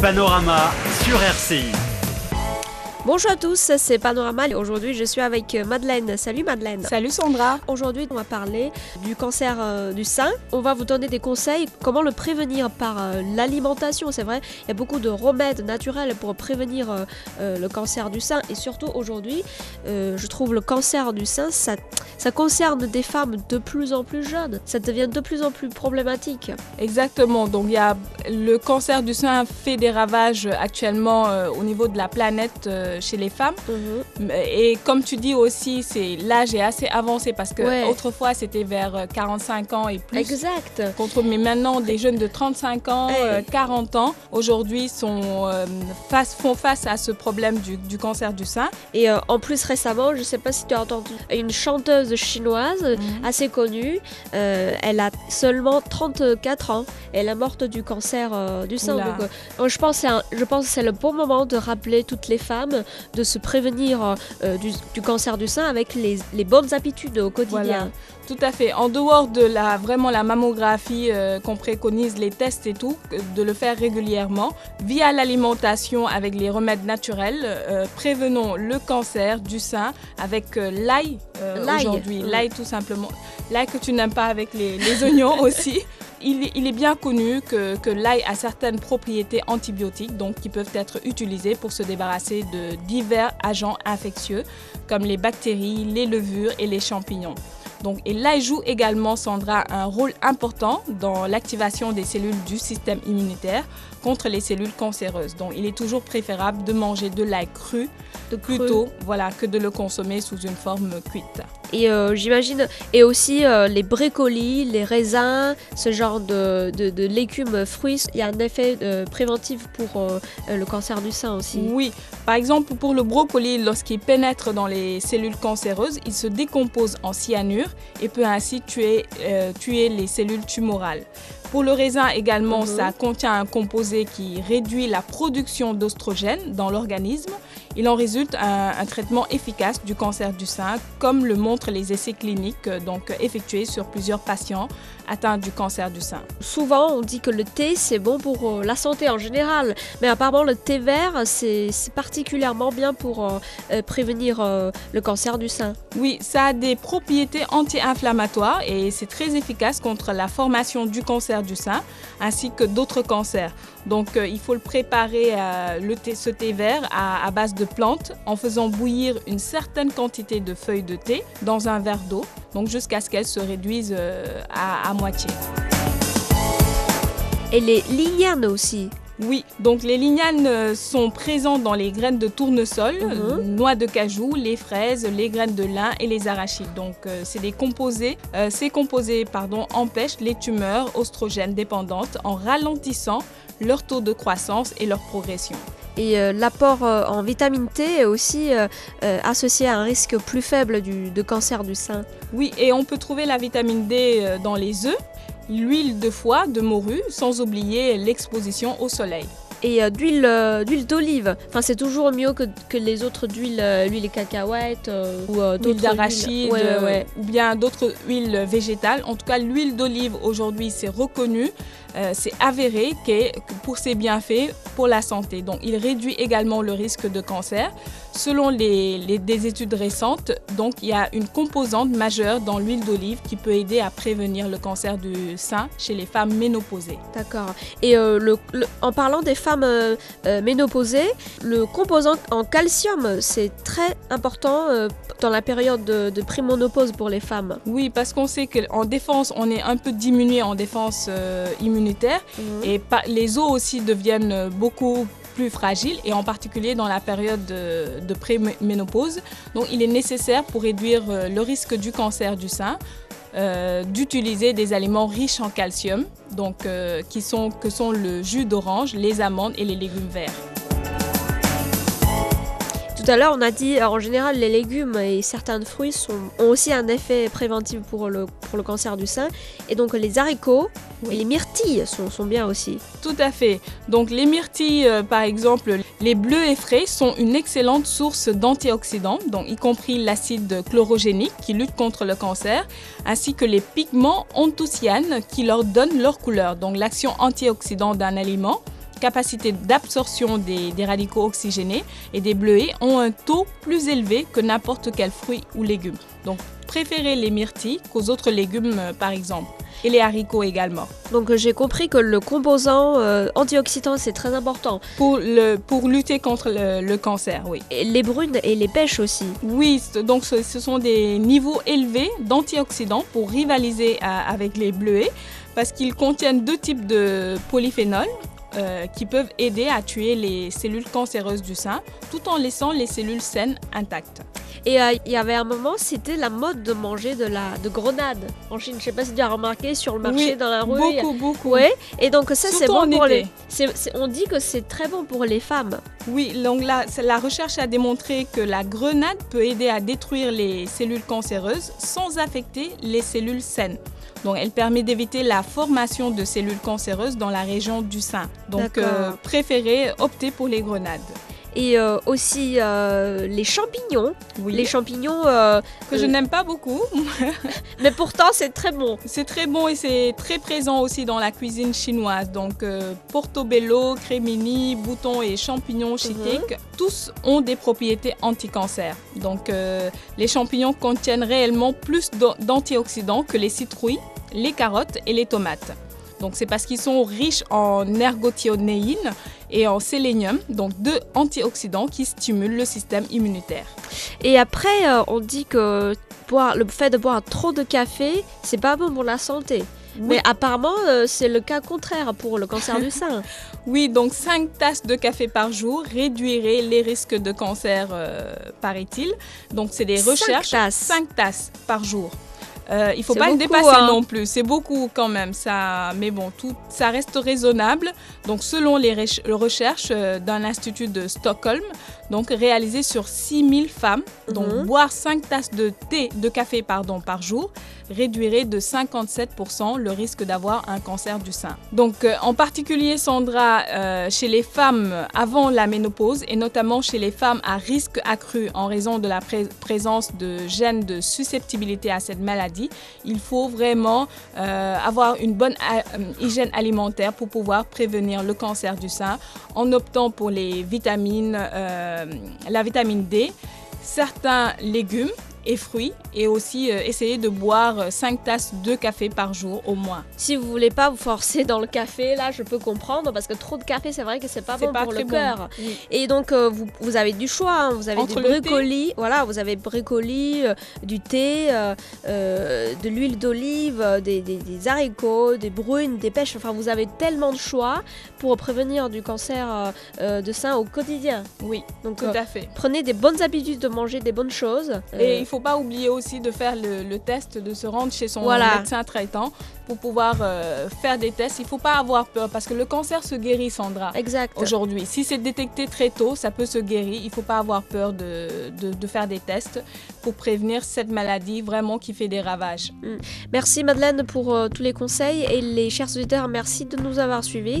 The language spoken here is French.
Panorama sur RCI. Bonjour à tous, c'est Panorama. Aujourd'hui, je suis avec Madeleine. Salut Madeleine. Salut Sandra. Aujourd'hui, on va parler du cancer euh, du sein. On va vous donner des conseils comment le prévenir par euh, l'alimentation. C'est vrai, il y a beaucoup de remèdes naturels pour prévenir euh, le cancer du sein. Et surtout aujourd'hui, je trouve le cancer du sein, ça, ça concerne des femmes de plus en plus jeunes. Ça devient de plus en plus problématique. Exactement. Donc, il y a le cancer du sein fait des ravages actuellement au niveau de la planète chez les femmes. Mhm. Et comme tu dis aussi, c'est l'âge est assez avancé parce que Ouais. autrefois c'était vers 45 ans et plus. Exact. Contre, mais maintenant, des jeunes de 35 ans, Hey. euh, 40 ans, aujourd'hui, sont, euh, face, font face à ce problème du, du cancer du sein. Et euh, en plus récemment, je sais pas si tu as entendu, une chanteuse chinoise Mhm. assez connue, euh, elle a seulement 34 ans. Elle est morte du cancer euh, du sein. Oula. Donc, euh, je pense que c'est le bon moment de rappeler toutes les femmes de se prévenir euh, du, du cancer du sein avec les, les bonnes habitudes au quotidien. Voilà. Tout à fait. En dehors de la, vraiment la mammographie euh, qu'on préconise, les tests et tout, de le faire régulièrement. Via l'alimentation avec les remèdes naturels, euh, prévenons le cancer du sein avec euh, l'ail aujourd'hui. L'ail tout simplement. L'ail que tu n'aimes pas avec les, les oignons aussi. Il, est- bien connu que, que l'ail a certaines propriétés antibiotiques, donc qui peuvent être utilisées pour se débarrasser de divers agents infectieux, comme les bactéries, les levures et les champignons. Donc, et l'ail joue également, Sandra, un rôle important dans l'activation des cellules du système immunitaire contre les cellules cancéreuses. Donc, il est toujours préférable de manger de l'ail cru De plutôt voilà, que de le consommer sous une forme cuite. Et euh, j'imagine, et aussi euh, les brécolis, les raisins, ce genre de, de, de légumes, fruits, il y a un effet euh, préventif pour euh, le cancer du sein aussi. Oui, par exemple, pour le brocoli, lorsqu'il pénètre dans les cellules cancéreuses, il se décompose en cyanure et peut ainsi tuer, euh, tuer les cellules tumorales. Pour le raisin également, Mhm. ça contient un composé qui réduit la production d'ostrogène dans l'organisme. Il en résulte un, un traitement efficace du cancer du sein, comme le montrent les essais cliniques euh, donc, effectués sur plusieurs patients atteints du cancer du sein. Souvent, on dit que le thé, c'est bon pour euh, la santé en général, mais apparemment le thé vert, c'est particulièrement bien pour euh, prévenir euh, le cancer du sein. Oui, ça a des propriétés anti-inflammatoires et c'est très efficace contre la formation du cancer du sein ainsi que d'autres cancers. Donc euh, il faut le préparer, le thé, ce thé vert, à, à base de plantes en faisant bouillir une certaine quantité de feuilles de thé dans un verre d'eau, donc jusqu'à ce qu'elles se réduisent euh, à, à moitié. Et les lignanes aussi. Oui, donc les lignanes euh, sont présentes dans les graines de tournesol, Mhm. euh, noix de cajou, les fraises, les graines de lin et les arachides. Donc euh, c'est des composés, euh, ces composés pardon, empêchent les tumeurs oestrogènes dépendantes en ralentissant leur taux de croissance et leur progression. Et euh, l'apport euh, en vitamine T est aussi euh, associé à un risque plus faible du, de cancer du sein. Oui, et on peut trouver la vitamine D dans les œufs, l'huile de foie, de morue, sans oublier l'exposition au soleil. Et d'huile d'huile d'olive. Enfin, c'est toujours mieux que, que les autres d'huile, l'huile de cacahuète euh, ou euh, D'huile d'arachide huiles. Ouais, ouais, ouais. ou bien d'autres huiles végétales. En tout cas, l'huile d'olive aujourd'hui, c'est reconnu, euh, c'est avéré que pour ses bienfaits pour la santé. Donc, il réduit également le risque de cancer. Selon les, les- des études récentes, donc il y a une composante majeure dans l'huile d'olive qui peut aider à prévenir le cancer du sein chez les femmes ménopausées. D'accord. Et euh, le- le- en parlant des femmes euh, euh, ménopausées, le composant en calcium, c'est très important euh, dans la période de, de prémonopause pour les femmes. Oui, parce qu'on sait qu'en défense, on est un peu diminué en défense immunitaire. Et pa- les os aussi deviennent beaucoup plus fragiles et en particulier dans la période de, préménopause. Donc il est nécessaire pour réduire euh, le risque du cancer du sein euh, d'utiliser des aliments riches en calcium, donc, euh, qui sont, que sont le jus d'orange, les amandes et les légumes verts. Tout à l'heure, on a dit, en général, les légumes et certains fruits ont aussi un effet préventif pour le, pour le cancer du sein. Et donc, les haricots et les myrtilles sont, sont bien aussi. Tout à fait. Donc les myrtilles, euh, par exemple, les bleus et frais sont une excellente source d'antioxydants, donc y compris l'acide chlorogénique qui lutte contre le cancer, ainsi que les pigments anthocyanes qui leur donnent leur couleur. Donc l'action antioxydant d'un aliment capacité d'absorption des, des radicaux oxygénés et des bleuets ont un taux plus élevé que n'importe quel fruit ou légume. Donc préférez les myrtilles qu'aux autres légumes euh, par exemple et les haricots également. Donc euh, j'ai compris que le composant euh, antioxydant c'est très important. Pour, le, pour lutter contre le, le cancer, oui. Et les brunes et les pêches aussi. Oui, donc ce, ce sont des niveaux élevés d'antioxydants pour rivaliser à- avec les bleuets parce qu'ils contiennent deux types de polyphénols. Euh, qui peuvent aider à tuer les cellules cancéreuses du sein tout en laissant les cellules saines intactes. Et euh, il y avait un moment, c'était la mode de manger de la de grenade en Chine. Je sais pas si tu as remarqué sur le marché Oui, dans la rue. Beaucoup, beaucoup. Ouais. Et donc ça c'est bon pour été. les. c'est- c'est- on dit que c'est très bon pour les femmes. Oui, donc c'est- la recherche a démontré que la grenade peut aider à détruire les cellules cancéreuses sans affecter les cellules saines. Donc, elle permet d'éviter la formation de cellules cancéreuses dans la région du sein. Donc, euh, préférez opter pour les grenades. Et euh, aussi euh, les champignons. Oui, Les champignons, euh, que je n'aime pas beaucoup. mais pourtant c'est très bon. C'est très bon et c'est très présent aussi dans la cuisine chinoise. Donc, portobello, crémini, boutons et champignons shiitake, tous ont des propriétés anti-cancer. Donc, les champignons contiennent réellement plus d'an- d'antioxydants que les citrouilles, les carottes et les tomates. Donc, c'est parce qu'ils sont riches en ergothionéine et en sélénium, donc deux antioxydants qui stimulent le système immunitaire. Et après, euh, on dit que boire, le fait de boire trop de café, c'est pas bon pour la santé. Mais apparemment, euh, c'est le cas contraire pour le cancer du sein. Oui, donc 5 tasses de café par jour réduiraient les risques de cancer, euh, paraît-il. Donc, c'est des recherches. tasses. 5 tasses par jour. Euh, il faut C'est pas le beaucoup, dépasser hein. non plus. C'est beaucoup quand même. Ça, mais bon, tout, ça reste raisonnable. Donc, selon les rech- recherches euh, d'un institut de Stockholm, donc réalisé sur 6000 femmes, donc Mhm. boire 5 tasses de thé, de café pardon, par jour réduirait de 57% le risque d'avoir un cancer du sein. Donc euh, en particulier Sandra, euh, chez les femmes avant la ménopause et notamment chez les femmes à risque accru en raison de la pré- présence de gènes de susceptibilité à cette maladie, il faut vraiment euh, avoir une bonne hygiène alimentaire pour pouvoir prévenir le cancer du sein en optant pour les vitamines, euh, la vitamine D, certains légumes et fruits et aussi euh, essayer de boire 5 tasses de café par jour au moins. si vous voulez pas vous forcer dans le café, là, je peux comprendre parce que trop de café, c'est vrai que c'est pas bon pas pour le bon. cœur. Oui. Et donc, euh, vous, vous avez du choix. hein. Vous avez Entre du brocoli, voilà, vous avez brocoli, euh, du thé, euh, euh, de l'huile d'olive, euh, des, des- des haricots, des brunes, des pêches. Enfin, vous avez tellement de choix pour prévenir du cancer euh, euh, de sein au quotidien. Oui, Donc, tout euh, à fait. prenez des bonnes habitudes de manger des bonnes choses. Et Euh, il ne faut pas oublier aussi de faire le, le test, de se rendre chez son Voilà. médecin traitant pour pouvoir euh, faire des tests. Il ne faut pas avoir peur parce que le cancer se guérit, Sandra. exact. Aujourd'hui, si c'est détecté très tôt, ça peut se guérir. Il ne faut pas avoir peur de, de- de faire des tests pour prévenir cette maladie vraiment qui fait des ravages. Merci Madeleine pour euh, tous les conseils et les chers auditeurs, merci de nous avoir suivis.